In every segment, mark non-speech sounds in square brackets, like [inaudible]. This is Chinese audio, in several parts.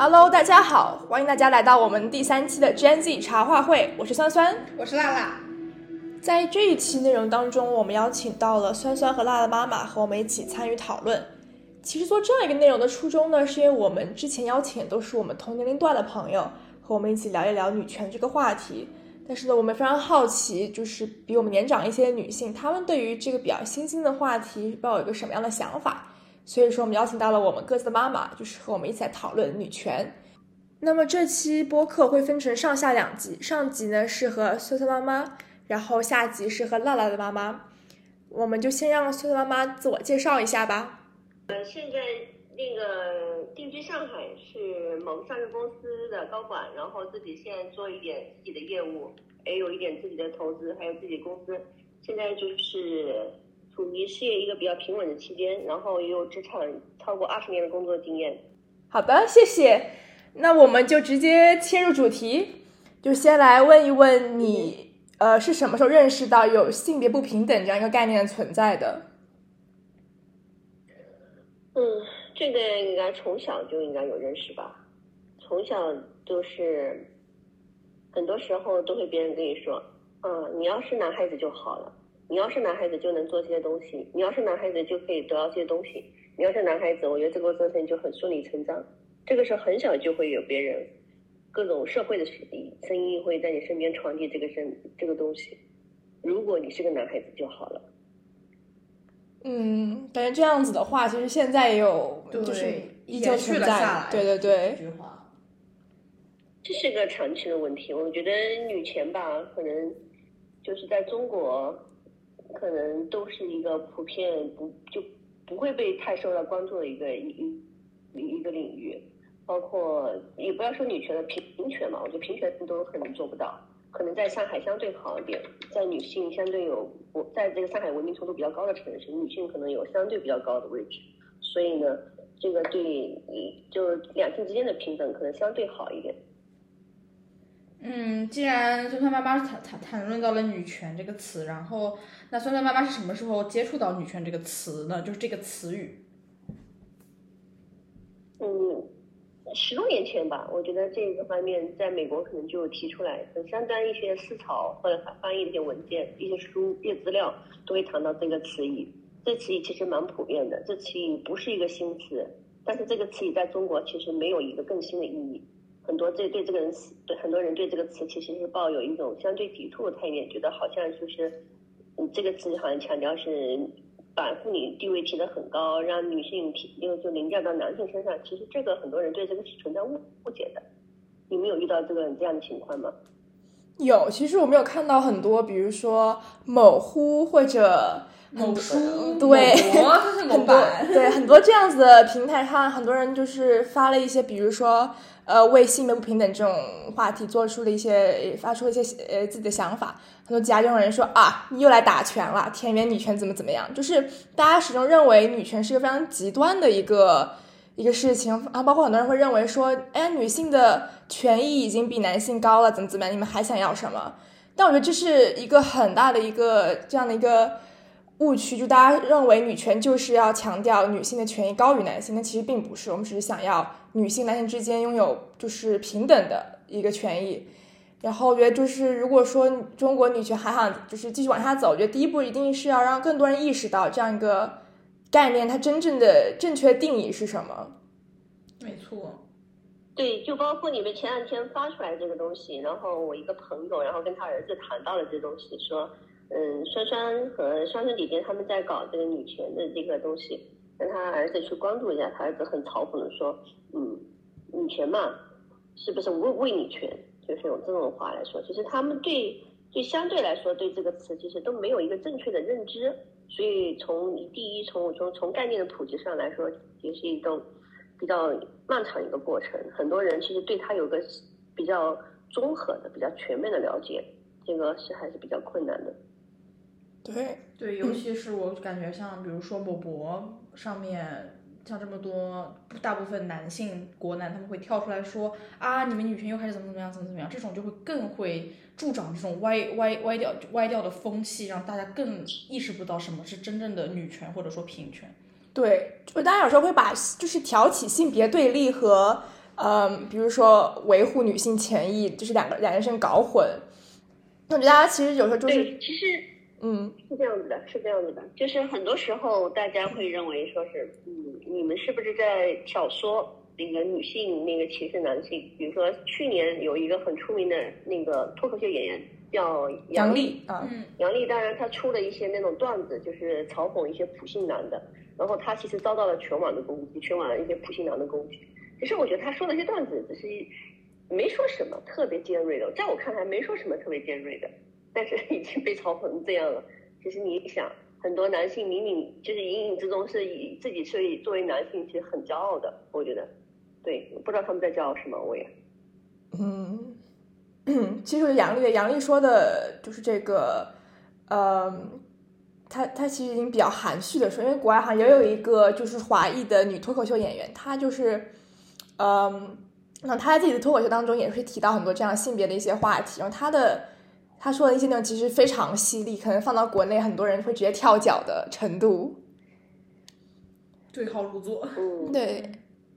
Hello，大家好，欢迎大家来到我们第三期的 Gen Z 茶话会，我是酸酸，我是辣辣。在这一期内容当中，我们邀请到了酸酸和辣辣妈妈和我们一起参与讨论。其实做这样一个内容的初衷呢，是因为我们之前邀请都是我们同年龄段的朋友，和我们一起聊一聊女权这个话题。但是呢，我们非常好奇，就是比我们年长一些的女性，她们对于这个比较新兴的话题抱有一个什么样的想法？所以说，我们邀请到了我们各自的妈妈，就是和我们一起来讨论女权。那么这期播客会分成上下两集，上集呢是和苏苏妈妈，然后下集是和辣辣的妈妈。我们就先让苏苏妈妈自我介绍一下吧。呃，现在那个定居上海，是某上市公司的高管，然后自己现在做一点自己的业务，也有一点自己的投资，还有自己公司。现在就是。处于事业一个比较平稳的期间，然后也有职场超过二十年的工作经验。好的，谢谢。那我们就直接切入主题，就先来问一问你，呃，是什么时候认识到有性别不平等这样一个概念存在的？嗯，这个应该从小就应该有认识吧。从小就是，很多时候都会别人跟你说，嗯，你要是男孩子就好了。你要是男孩子就能做这些东西，你要是男孩子就可以得到这些东西。你要是男孩子，我觉得这个过程就很顺理成章。这个时候很小就会有别人各种社会的声音会在你身边传递这个声这个东西。如果你是个男孩子就好了。嗯，感觉这样子的话，其实现在也有，就是依旧存在。对对对。这句话，这是个长期的问题。我觉得女权吧，可能就是在中国。可能都是一个普遍不就不会被太受到关注的一个一一一个领域，包括也不要说女权的平权嘛，我觉得平权都可能做不到。可能在上海相对好一点，在女性相对有我在这个上海文明程度比较高的城市，女性可能有相对比较高的位置，所以呢，这个对就两性之间的平等可能相对好一点。嗯，既然酸酸妈妈谈谈谈论到了女权这个词，然后那酸酸妈妈是什么时候接触到女权这个词呢？就是这个词语。嗯，十多年前吧，我觉得这个方面在美国可能就提出来，相当一些思潮或者翻译一些文件、一些书、一些资料都会谈到这个词语。这词语其实蛮普遍的，这词语不是一个新词，但是这个词语在中国其实没有一个更新的意义。很多这对这个人，对很多人对这个词其实是抱有一种相对抵触的态度，觉得好像就是，嗯，这个词好像强调是把妇女地位提得很高，让女性提又就凌驾到男性身上。其实这个很多人对这个是存在误误解的。你们有遇到这个这样的情况吗？有，其实我们有看到很多，比如说某乎或者。某书对 [laughs] 很多对很多这样子的平台上，很多人就是发了一些，比如说呃为性别不平等这种话题做出了一些发出了一些呃自己的想法。很多家中人说啊，你又来打拳了，田园女权怎么怎么样？就是大家始终认为女权是一个非常极端的一个一个事情，啊包括很多人会认为说，哎，女性的权益已经比男性高了，怎么怎么样？你们还想要什么？但我觉得这是一个很大的一个这样的一个。误区就大家认为女权就是要强调女性的权益高于男性，那其实并不是，我们只是想要女性男性之间拥有就是平等的一个权益。然后我觉得就是如果说中国女权还想就是继续往下走，我觉得第一步一定是要让更多人意识到这样一个概念，它真正的正确定义是什么。没错，对，就包括你们前两天发出来这个东西，然后我一个朋友，然后跟他儿子谈到了这东西，说。嗯，双双和双双姐姐他们在搞这个女权的这个东西，让他儿子去关注一下。他儿子很嘲讽的说：“嗯，女权嘛，是不是为为女权？就是用这种话来说，其实他们对对相对来说对这个词其实都没有一个正确的认知。所以从第一从从从概念的普及上来说，也是一种比较漫长一个过程。很多人其实对他有个比较综合的、比较全面的了解，这个是还是比较困难的。”对对，尤其是我感觉像比如说某博上面，像这么多大部分男性国男，他们会跳出来说啊，你们女权又开始怎么怎么样，怎么怎么样，这种就会更会助长这种歪歪歪掉歪掉的风气，让大家更意识不到什么是真正的女权或者说平权。对，就大家有时候会把就是挑起性别对立和嗯，比如说维护女性权益，就是两个两件事搞混。我觉得大家其实有时候就是其实。嗯，是这样子的，是这样子的，就是很多时候大家会认为说是，嗯，你们是不是在挑唆那个女性那个歧视男性？比如说去年有一个很出名的那个脱口秀演员叫杨丽啊，杨丽，当然他出了一些那种段子，就是嘲讽一些普信男的，然后他其实遭到了全网的攻击，全网一些普信男的攻击。其实我觉得他说的一些段子只是没说什么特别尖锐的，在我看来没说什么特别尖锐的。但是已经被嘲讽成这样了。其实你想，很多男性明明就是隐隐之中是以自己是作为男性，其实很骄傲的。我觉得，对，不知道他们在骄傲什么。我也，嗯，[clears throat] 其实杨丽，杨丽说的就是这个，呃，她她其实已经比较含蓄的说，因为国外好像也有一个就是华裔的女脱口秀演员，她就是，嗯，那她在自己的脱口秀当中也会提到很多这样性别的一些话题，然后她的。他说的一些内容其实非常犀利，可能放到国内很多人会直接跳脚的程度。对号入座。对，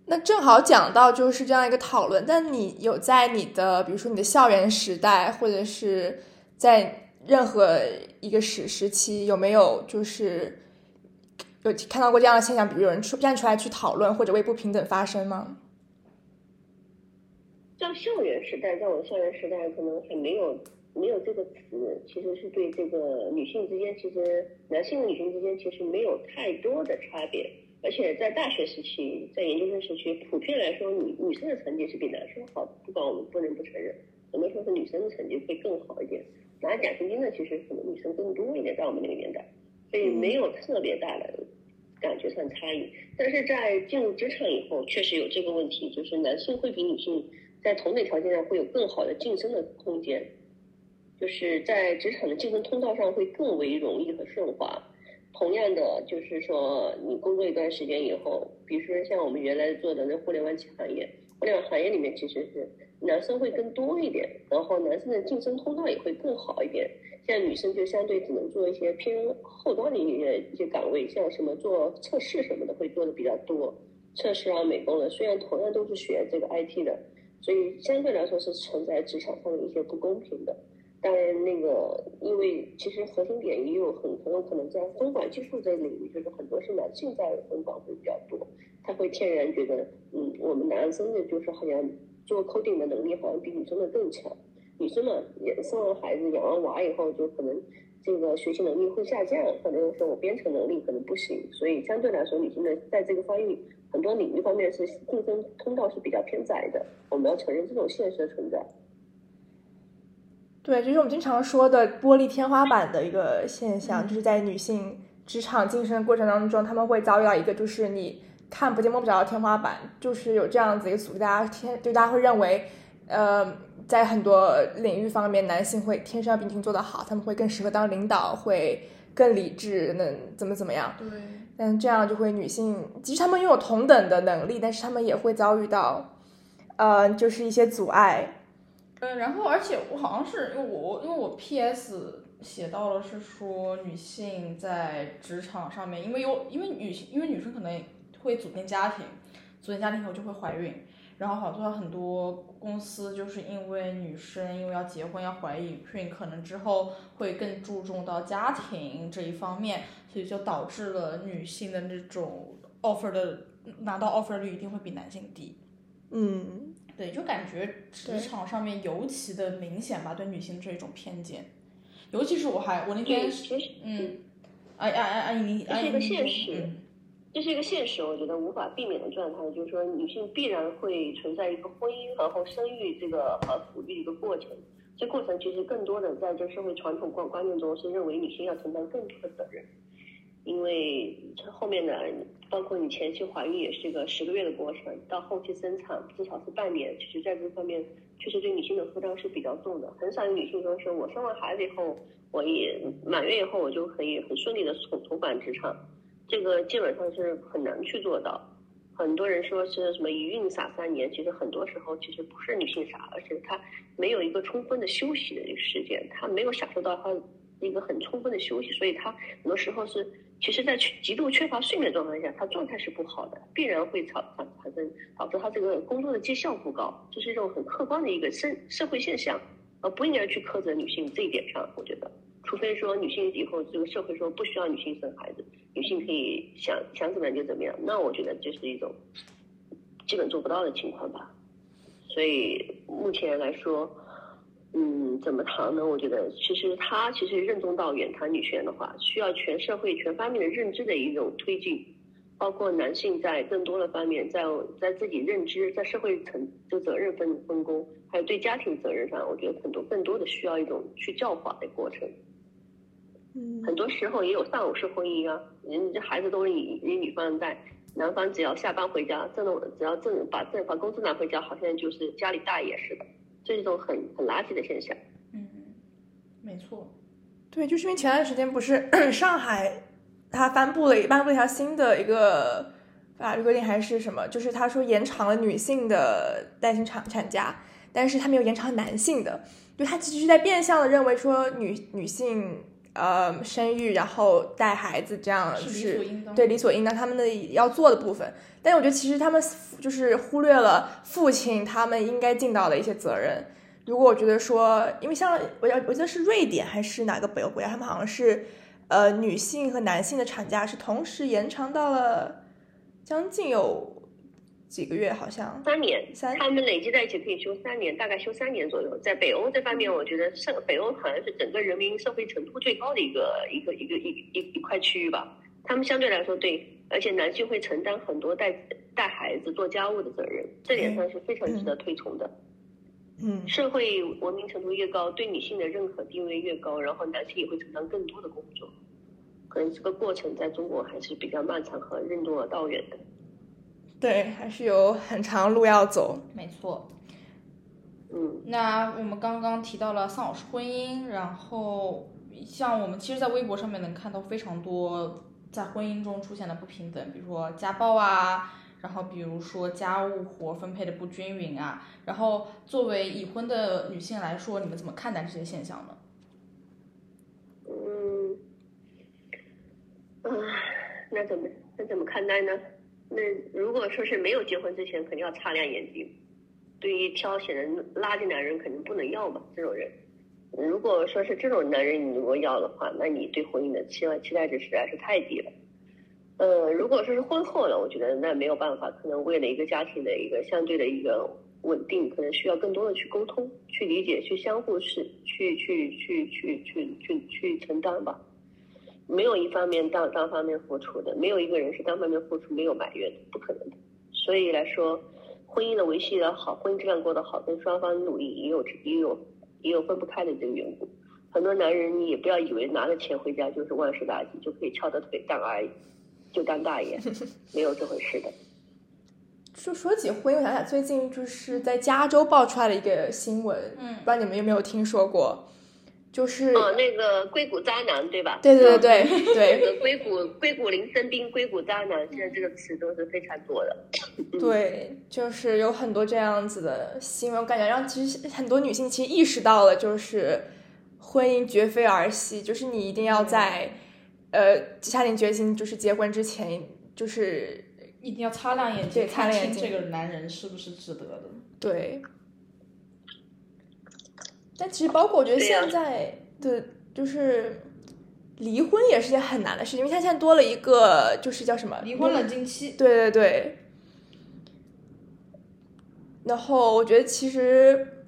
那正好讲到就是这样一个讨论。但你有在你的，比如说你的校园时代，或者是在任何一个时时期，有没有就是有看到过这样的现象？比如有人出站出来去讨论，或者为不平等发声吗？在校园时代，在我校园时代，可能还没有。没有这个词，其实是对这个女性之间，其实男性和女性之间其实没有太多的差别。而且在大学时期，在研究生时期，普遍来说，女女生的成绩是比男生好的。不管我们不能不承认，很多时候是女生的成绩会更好一点。拿奖学金的其实可能女生更多一点，在我们那个年代，所以没有特别大的感觉上差异。但是在进入职场以后，确实有这个问题，就是男性会比女性在同等条件下会有更好的晋升的空间。就是在职场的晋升通道上会更为容易和顺滑。同样的，就是说你工作一段时间以后，比如说像我们原来做的那互联网企行业，互联网行业里面其实是男生会更多一点，然后男生的晋升通道也会更好一点。像女生就相对只能做一些偏后端的一些一些岗位，像什么做测试什么的会做的比较多，测试啊、美工的，虽然同样都是学这个 IT 的，所以相对来说是存在职场上的一些不公平的。当然，那个，因为其实核心点也有很很有可能在分管技术这领域，就是很多是男性在分管会比较多，他会天然觉得，嗯，我们男生的就是好像做 coding 的能力好像比女生的更强，女生嘛，也生完孩子养完娃以后，就可能这个学习能力会下降，或者说我编程能力可能不行，所以相对来说，女性的在这个方面很多领域方面是竞争通道是比较偏窄的，我们要承认这种现实的存在。对，就是我们经常说的玻璃天花板的一个现象，就是在女性职场晋升的过程当中，他们会遭遇到一个就是你看不见摸不着的天花板，就是有这样子一个阻力，大家天就大家会认为，呃，在很多领域方面，男性会天生要比女性做得好，他们会更适合当领导，会更理智，能怎么怎么样？对。但这样就会女性，即使他们拥有同等的能力，但是他们也会遭遇到，呃，就是一些阻碍。嗯，然后而且我好像是因为我因为我 P.S. 写到了是说女性在职场上面，因为有因为女性因为女生可能会组建家庭，组建家庭以后就会怀孕，然后好多很多公司就是因为女生因为要结婚要怀孕，可能之后会更注重到家庭这一方面，所以就导致了女性的那种 offer 的拿到 offer 率一定会比男性低。嗯。对，就感觉职场上面尤其的明显吧，对女性这一种偏见，尤其是我还我那天嗯，哎哎哎哎，你这是一个现实，这是一个现实，我觉得无法避免的状态，就是说女性必然会存在一个婚姻然后生育这个呃抚育一个过程，这过程其实更多的在这社会传统观观念中是认为女性要承担更多的责任。因为后面的包括你前期怀孕也是一个十个月的过程，到后期生产至少是半年，其实在这方面确实对女性的负担是比较重的。很少有女性说是我生完孩子以后，我也满月以后我就可以很顺利的重重返职场，这个基本上是很难去做到。很多人说是什么一孕傻三年，其实很多时候其实不是女性傻，而是她没有一个充分的休息的一个时间，她没有享受到她。一个很充分的休息，所以他很多时候是，其实，在极度缺乏睡眠状态下，他状态是不好的，必然会产产产生导致他这个工作的绩效不高，这是一种很客观的一个社社会现象，而不应该去苛责女性这一点上，我觉得，除非说女性以后这个社会说不需要女性生孩子，女性可以想想怎么样就怎么样，那我觉得这是一种基本做不到的情况吧，所以目前来说。嗯，怎么谈呢？我觉得其实他其实任重道远谈女权的话，需要全社会全方面的认知的一种推进，包括男性在更多的方面，在在自己认知，在社会层就责任分分工，还有对家庭责任上，我觉得很多更多的需要一种去教化的过程。嗯，很多时候也有丧偶式婚姻啊，人这孩子都是以以女方带，男方只要下班回家挣了，只要挣把挣把工资拿回家，好像就是家里大爷似的。这是一种很很垃圾的现象。嗯，没错。对，就是因为前段时间不是 [clears throat] 上海，他颁布了颁布了一条新的一个法律规定还是什么，就是他说延长了女性的带薪产产假，但是他没有延长男性的，就他其实是在变相的认为说女女性呃生育然后带孩子这样就是对理所应当他们的要做的部分。但我觉得其实他们就是忽略了父亲他们应该尽到的一些责任。如果我觉得说，因为像我要我记得是瑞典还是哪个北欧国家，他们好像是呃女性和男性的产假是同时延长到了将近有几个月，好像三年，三他们累积在一起可以休三年，大概休三年左右。在北欧这方面，我觉得上北欧好像是整个人民社会程度最高的一个一个一个一一一块区域吧。他们相对来说对。而且男性会承担很多带带孩子、做家务的责任，这点上是非常值得推崇的。嗯，社会文明程度越高，对女性的认可地位越高，然后男性也会承担更多的工作。可能这个过程在中国还是比较漫长和任重而道远的。对，还是有很长路要走。没错。嗯，那我们刚刚提到了丧偶式婚姻，然后像我们其实，在微博上面能看到非常多。在婚姻中出现的不平等，比如说家暴啊，然后比如说家务活分配的不均匀啊，然后作为已婚的女性来说，你们怎么看待这些现象呢？嗯，啊，那怎么那怎么看待呢？那如果说是没有结婚之前，肯定要擦亮眼睛，对于挑选的垃圾男人肯定不能要嘛，这种人。如果说是这种男人你如果要的话，那你对婚姻的期望期待值实在是太低了。呃，如果说是婚后了，我觉得那没有办法，可能为了一个家庭的一个相对的一个稳定，可能需要更多的去沟通、去理解、去相互是去去去去去去去承担吧。没有一方面单单方面付出的，没有一个人是单方面付出没有埋怨的，不可能的。所以来说，婚姻的维系的好，婚姻质量过得好，跟双方努力也有也有。也有分不开的这个缘故，很多男人你也不要以为拿了钱回家就是万事大吉，就可以翘着腿当阿姨，就当大爷，[laughs] 没有这回事的。说说起婚姻，我想想，最近就是在加州爆出来的一个新闻，嗯，不知道你们有没有听说过？就是哦，那个硅谷渣男，对吧？对对对对对，那个硅谷硅谷林森斌，硅谷渣男，现在这个词都是非常多的。对，就是有很多这样子的新闻，我感觉让其实很多女性其实意识到了，就是婚姻绝非儿戏，就是你一定要在呃下定决心，就是结婚之前，就是一定要擦亮眼睛，擦亮眼睛，这个男人是不是值得的？对。但其实，包括我觉得现在的就是离婚也是件很难的事情，因为他现在多了一个，就是叫什么离婚冷静期。对对对。然后我觉得，其实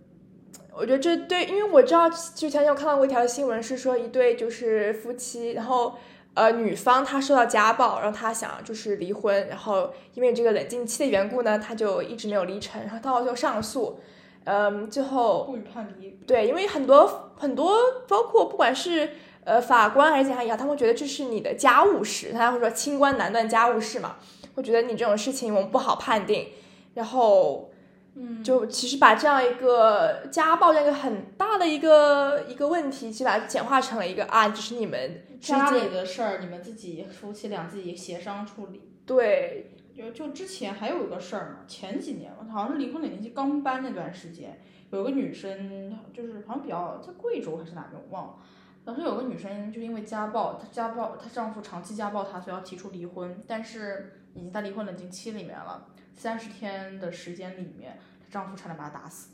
我觉得这对，因为我知道之前有看到过一条新闻，是说一对就是夫妻，然后呃女方她受到家暴，然后她想就是离婚，然后因为这个冷静期的缘故呢，她就一直没有离成，然后到最后上诉。嗯，最后不予判离。对，因为很多很多，包括不管是呃法官还是检察也好，他们觉得这是你的家务事，他会说清官难断家务事嘛，会觉得你这种事情我们不好判定。然后，嗯，就其实把这样一个家暴这样一个很大的一个一个问题，其实把它简化成了一个啊，就是你们家里的事儿，你们自己夫妻俩自己协商处理。对。就就之前还有一个事儿嘛，前几年好像是离婚冷静期刚搬那段时间，有个女生就是好像比较在贵州还是哪边我忘了，当时有个女生就因为家暴，她家暴她丈夫长期家暴她，所以要提出离婚，但是已经在离婚冷静期里面了，三十天的时间里面，她丈夫差点把她打死。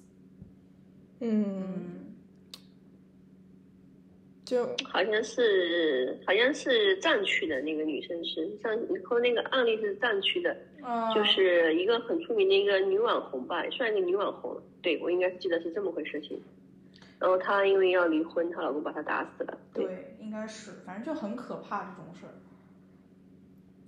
嗯，就好像是好像是藏区的那个女生是，像你说那个案例是藏区的，嗯，就是一个很出名的一个女网红吧，也算一个女网红，对我应该记得是这么回事情。然后她因为要离婚，她老公把她打死了。对，应该是，反正就很可怕这种事儿。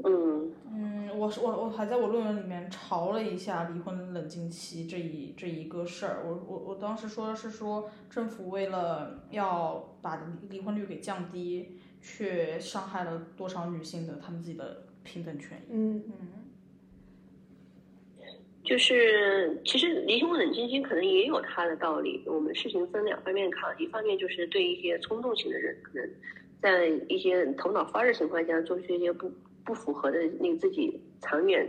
嗯嗯，我是我我还在我论文里面嘲了一下离婚冷静期这一这一个事儿。我我我当时说的是说政府为了要把离婚率给降低，却伤害了多少女性的她们自己的平等权益。嗯嗯就是其实离婚冷静期可能也有它的道理。我们事情分两方面看，一方面就是对一些冲动型的人，可能在一些头脑发热情况下做出一些不不符合的那个自己长远、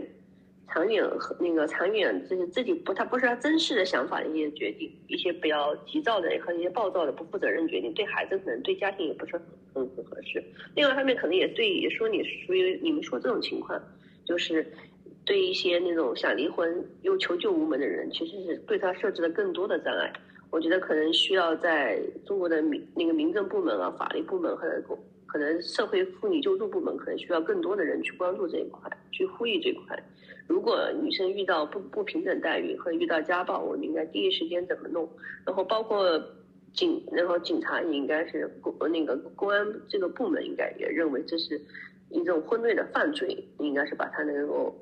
长远和那个长远就是自己不他不是他真实的想法的一些决定，一些比较急躁的和一些暴躁的不负责任决定，对孩子可能对家庭也不是很很很合适。另外一方面可能也对也说你属于你们说这种情况，就是。对一些那种想离婚又求救无门的人，其实是对他设置了更多的障碍。我觉得可能需要在中国的民那个民政部门啊、法律部门和可能社会妇女救助部门，可能需要更多的人去关注这一块，去呼吁这一块。如果女生遇到不不平等待遇和遇到家暴，我们应该第一时间怎么弄？然后包括警，然后警察也应该是公那个公安这个部门应该也认为这是一种婚内的犯罪，应该是把它能够。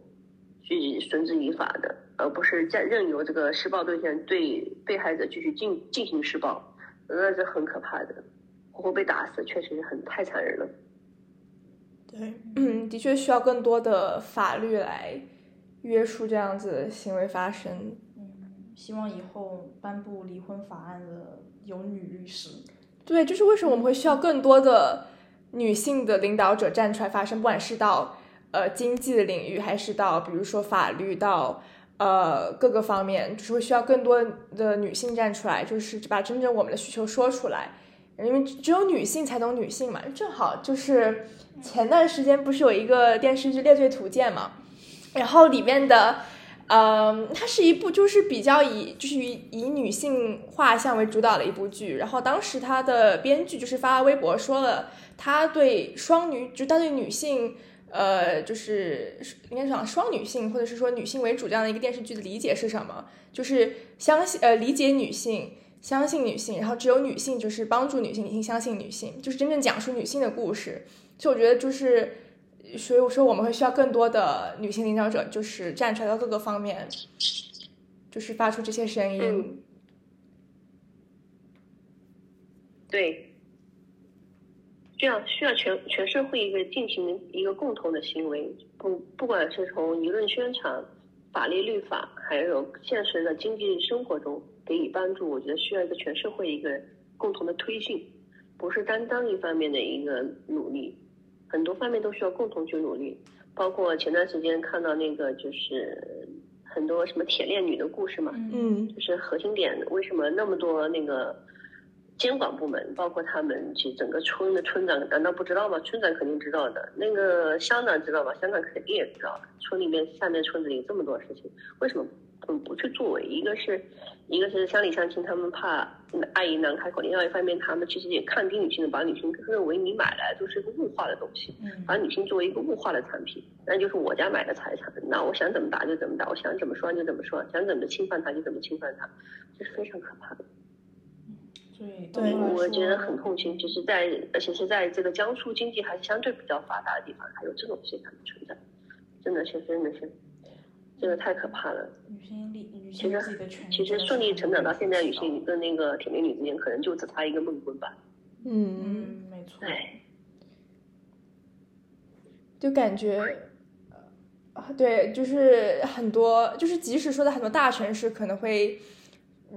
去绳之以法的，而不是在任由这个施暴对象对被害者继续进进行施暴，那是很可怕的。活活被打死，确实是很太残忍了。对，嗯，[clears throat] 的确需要更多的法律来约束这样子的行为发生。嗯，希望以后颁布离婚法案的有女律师。对，就是为什么我们会需要更多的女性的领导者站出来发声，不管是到。呃，经济的领域还是到，比如说法律到，呃，各个方面，就是会需要更多的女性站出来，就是把真正我们的需求说出来，因为只有女性才懂女性嘛。正好就是前段时间不是有一个电视剧《猎罪图鉴》嘛，然后里面的，嗯，它是一部就是比较以就是以以女性画像为主导的一部剧，然后当时它的编剧就是发微博说了，他对双女，就他对女性。呃，就是应该讲双女性，或者是说女性为主这样的一个电视剧的理解是什么？就是相信呃理解女性，相信女性，然后只有女性就是帮助女性，女性相信女性，就是真正讲述女性的故事。所以我觉得就是，所以我说我们会需要更多的女性领导者，就是站出来到各个方面，就是发出这些声音。对。需要需要全全社会一个进行一个共同的行为，不不管是从舆论宣传、法律律法，还有现实的经济生活中给予帮助，我觉得需要一个全社会一个共同的推进，不是单单一方面的一个努力，很多方面都需要共同去努力。包括前段时间看到那个就是很多什么铁链女的故事嘛，嗯，就是核心点为什么那么多那个。监管部门包括他们，其实整个村的村长难道不知道吗？村长肯定知道的。那个乡长知道吗？乡长肯定也知道。村里面下面村子里这么多事情，为什么嗯不去作为？一个是，一个是乡里乡亲他们怕阿姨难开口；另外一方面，他们其实也看低女性的，把女性认为你买来就是一个物化的东西，把女性作为一个物化的产品，那就是我家买的财产，那我想怎么打就怎么打，我想怎么说就怎么说，想怎么侵犯她就怎么侵犯她，这是非常可怕的。对，我觉得很痛心，就是在，而且是在这个江苏经济还是相对比较发达的地方，还有这种现象的存在，真的是真的是，这个太可怕了。女性力，女性自己的权利。其实顺利成长到现在，女性跟那个铁面女之间，可能就只差一个梦婚吧。嗯，没错。就感觉，对，就是很多，就是即使说在很多大城市，可能会。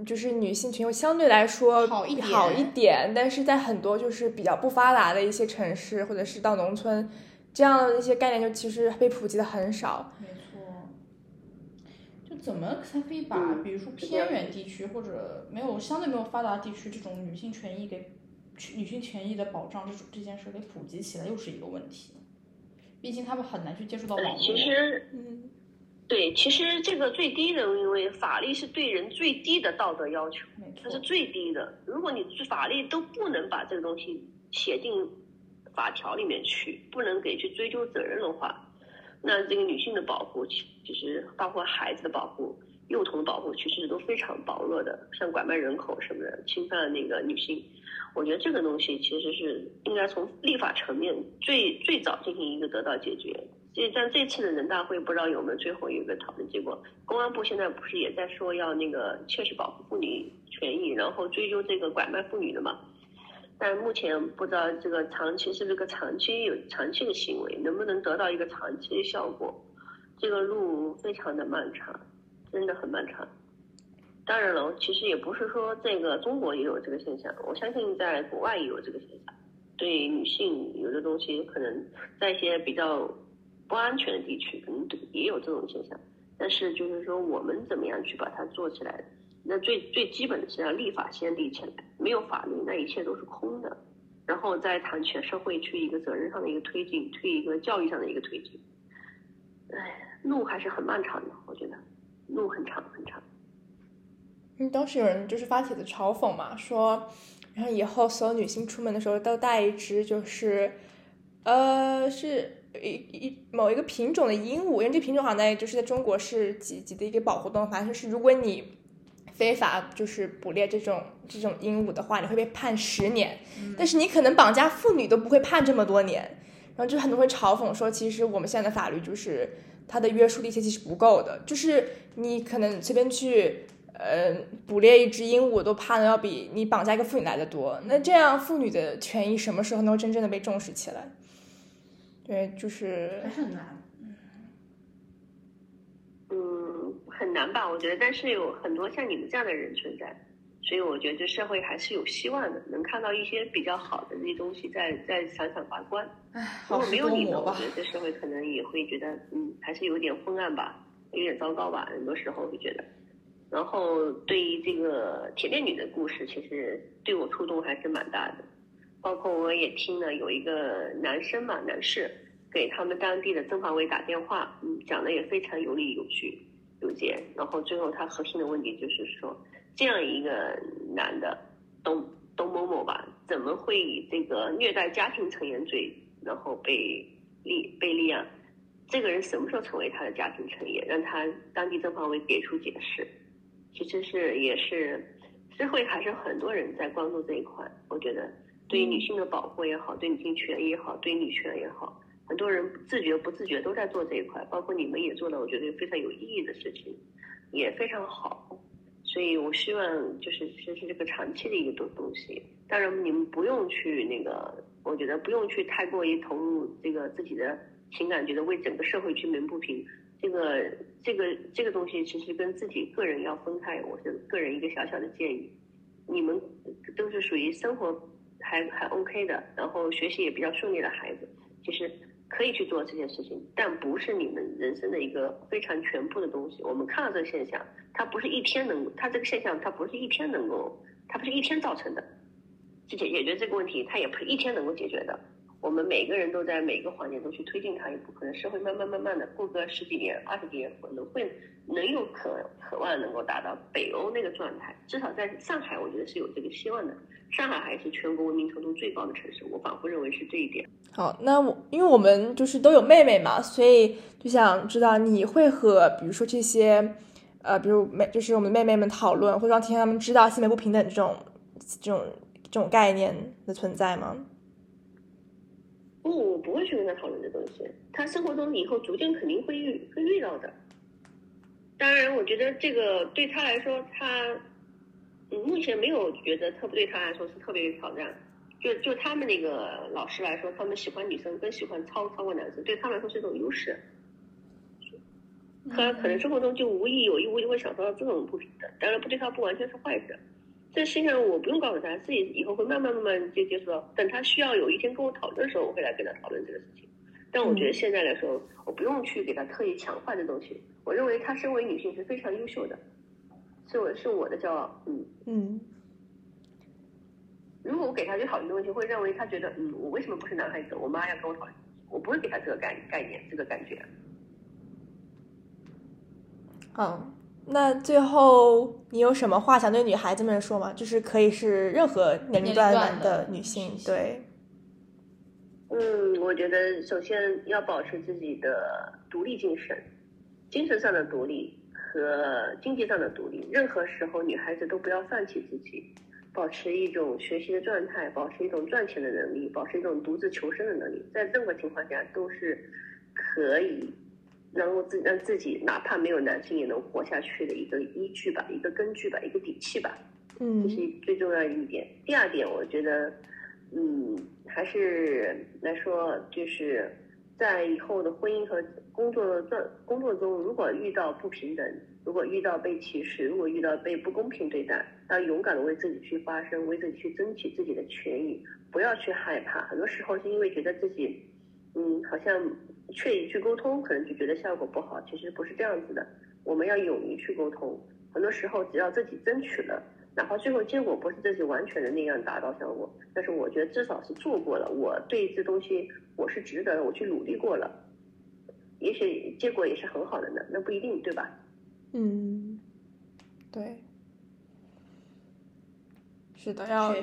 就是女性群相对来说好一好一点，但是在很多就是比较不发达的一些城市，或者是到农村，这样的一些概念就其实被普及的很少。没错，就怎么才可以把，比如说偏远地区或者没有相对没有发达地区这种女性权益给女性权益的保障这种这件事给普及起来又是一个问题。毕竟他们很难去接触到网络。其实，嗯，对，其实这个最低的，因为法律是对人最低的道德要求，它是，最低的。如果你法律都不能把这个东西写进法条里面去，不能给去追究责任的话，那这个女性的保护，其实包括孩子的保护、幼童的保护，其实都非常薄弱的。像拐卖人口什么的，侵犯那个女性，我觉得这个东西其实是应该从立法层面最最早进行一个得到解决。这但这次的人大会不知道有没有最后一个讨论结果。公安部现在不是也在说要那个切实保护妇女权益，然后追究这个拐卖妇女的嘛？但目前不知道这个长期是这个长期有长期的行为，能不能得到一个长期的效果？这个路非常的漫长，真的很漫长。当然了，其实也不是说这个中国也有这个现象，我相信在国外也有这个现象。对女性有的东西，可能在一些比较不安全的地区，可能也有这种现象。但是就是说，我们怎么样去把它做起来？那最最基本的是要立法先立起来，没有法律，那一切都是空的。然后再谈全社会去一个责任上的一个推进，去一个教育上的一个推进。哎，路还是很漫长的，我觉得路很长很长。嗯，当时有人就是发帖子嘲讽嘛，说，然后以后所有女性出门的时候都带一只，就是，呃，是一一某一个品种的鹦鹉，因为这品种好像在就是在中国是几级的一个保护动物，反正就是如果你非法就是捕猎这种这种鹦鹉的话，你会被判十年，但是你可能绑架妇女都不会判这么多年，然后就很多人会嘲讽说，其实我们现在的法律就是它的约束力其实是不够的，就是你可能随便去。呃，捕猎一只鹦鹉都判的要比你绑架一个妇女来的多。那这样妇女的权益什么时候能够真正的被重视起来？对，就是还是很难。嗯，很难吧？我觉得，但是有很多像你们这样的人存在，所以我觉得这社会还是有希望的，能看到一些比较好的那些东西在在闪闪发光。如果没有你们，我觉。得这社会可能也会觉得，嗯，还是有点昏暗吧，有点糟糕吧，很多时候会觉得。然后对于这个铁链女的故事，其实对我触动还是蛮大的。包括我也听了有一个男生嘛，男士给他们当地的政法委打电话，嗯，讲的也非常有理有据有节。然后最后他核心的问题就是说，这样一个男的董董某某吧，怎么会以这个虐待家庭成员罪，然后被立被立案？这个人什么时候成为他的家庭成员？让他当地政法委给出解释。其实是也是社会还是很多人在关注这一块。我觉得对于女性的保护也好，对女性权益也好，对女权也好，很多人自觉不自觉都在做这一块，包括你们也做了，我觉得非常有意义的事情，也非常好。所以我希望就是这是这个长期的一个东东西。当然你们不用去那个，我觉得不用去太过于投入这个自己的情感，觉得为整个社会去鸣不平。这个这个这个东西其实跟自己个人要分开，我是个人一个小小的建议。你们都是属于生活还还 OK 的，然后学习也比较顺利的孩子，其实可以去做这件事情，但不是你们人生的一个非常全部的东西。我们看到这个现象，它不是一天能，它这个现象它不是一天能够，它不是一天造成的，去解解决这个问题，它也不是一天能够解决的。我们每个人都在每个环节都去推进它一步，可能社会慢慢慢慢的过个十几年、二十几年，可能会能有可渴望能够达到北欧那个状态。至少在上海，我觉得是有这个希望的。上海还是全国文明程度最高的城市，我仿佛认为是这一点。好，那我因为我们就是都有妹妹嘛，所以就想知道你会和比如说这些，呃，比如妹就是我们妹妹们讨论，或者让提前他们知道性别不平等这种这种这种概念的存在吗？不，我不会去跟他讨论这东西。他生活中以后逐渐肯定会遇会遇到的。当然，我觉得这个对他来说，他嗯目前没有觉得特别对他来说是特别的挑战。就就他们那个老师来说，他们喜欢女生更喜欢超超过男生，对他来说是一种优势。他可能生活中就无意有意无意会想到这种不平等，当然不对他不完全是坏事。这事情我不用告诉他，自己以后会慢慢慢慢就接触到。等他需要有一天跟我讨论的时候，我会来跟他讨论这个事情。但我觉得现在来说，我不用去给他特意强化这东西。我认为他身为女性是非常优秀的，是我是我的骄傲。嗯嗯，如果我给他去讨论东西，会认为他觉得，嗯，我为什么不是男孩子？我妈要跟我讨论，我不会给他这个概概念，这个感觉。嗯，那最后你有什么话想对女孩子们说吗？就是可以是任何年龄段的女性，对。嗯，我觉得首先要保持自己的独立精神，精神上的独立和经济上的独立。任何时候，女孩子都不要放弃自己，保持一种学习的状态，保持一种赚钱的能力，保持一种独自求生的能力。在任何情况下，都是可以让我自让自己哪怕没有男性也能活下去的一个依据吧，一个根据吧，一个底气吧。嗯，这是最重要的一点。第二点，我觉得。嗯，还是来说，就是在以后的婚姻和工作的，工作中如果遇到不平等，如果遇到被歧视，如果遇到被不公平对待，要勇敢的为自己去发声，为自己去争取自己的权益，不要去害怕。很多时候是因为觉得自己，嗯，好像缺于去沟通，可能就觉得效果不好。其实不是这样子的，我们要勇于去沟通。很多时候，只要自己争取了。哪怕最后结果不是自己完全的那样达到效果，但是我觉得至少是做过了。我对这东西我是值得的，我去努力过了，也许结果也是很好的呢，那不一定，对吧？嗯，对，是的，要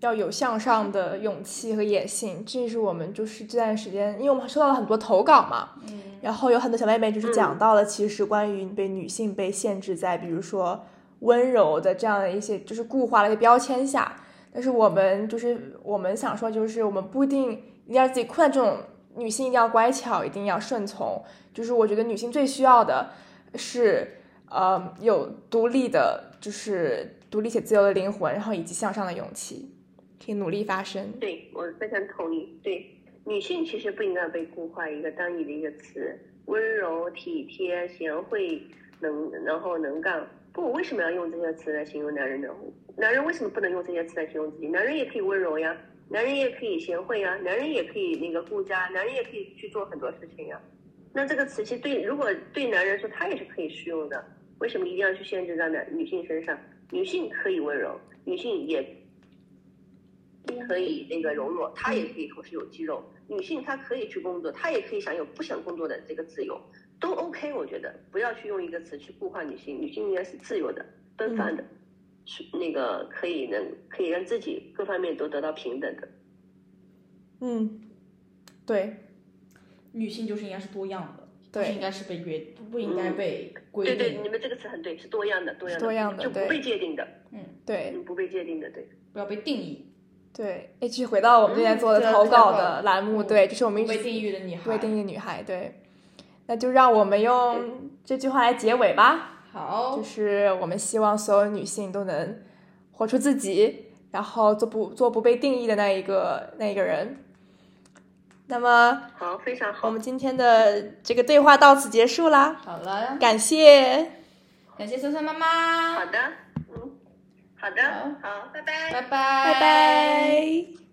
要有向上的勇气和野心。这是我们就是这段时间，因为我们收到了很多投稿嘛，嗯，然后有很多小妹妹就是讲到了，其实关于被女性被限制在，比如说。温柔的这样的一些就是固化的一些标签下，但是我们就是我们想说，就是我们不一定一定要自己困在这种女性一定要乖巧，一定要顺从。就是我觉得女性最需要的是，呃，有独立的，就是独立且自由的灵魂，然后以及向上的勇气，努力发声。对我非常同意。对，女性其实不应该被固化一个单一的一个词，温柔、体贴、贤惠，能然后能干。不，为什么要用这些词来形容男人呢？男人为什么不能用这些词来形容自己？男人也可以温柔呀，男人也可以贤惠呀，男人也可以那个顾家，男人也可以去做很多事情呀。那这个词其实对，如果对男人说，他也是可以适用的。为什么一定要去限制在男女性身上？女性可以温柔，女性也可以那个柔弱，她也可以同时有肌肉。女性她可以去工作，她也可以享有不想工作的这个自由。都 OK，我觉得不要去用一个词去固化女性，女性应该是自由的、奔放的，是那个可以能可以让自己各方面都得到平等的。嗯，对，女性就是应该是多样的，对，应该是被约，不应该被规定。对对，你们这个词很对，是多样的，多样的，就不被界定的。嗯，对，不被界定的，对，不要被定义。对，继续回到我们之前做的投稿的栏目，对，这是我们一直未定义的女孩，未定义的女孩，对。那就让我们用这句话来结尾吧。好，就是我们希望所有女性都能活出自己，然后做不做不被定义的那一个那一个人。那么，好，非常好。我们今天的这个对话到此结束啦。好了，感谢，感谢酸酸妈妈。好的，嗯，好的，好，拜拜，拜拜，拜拜。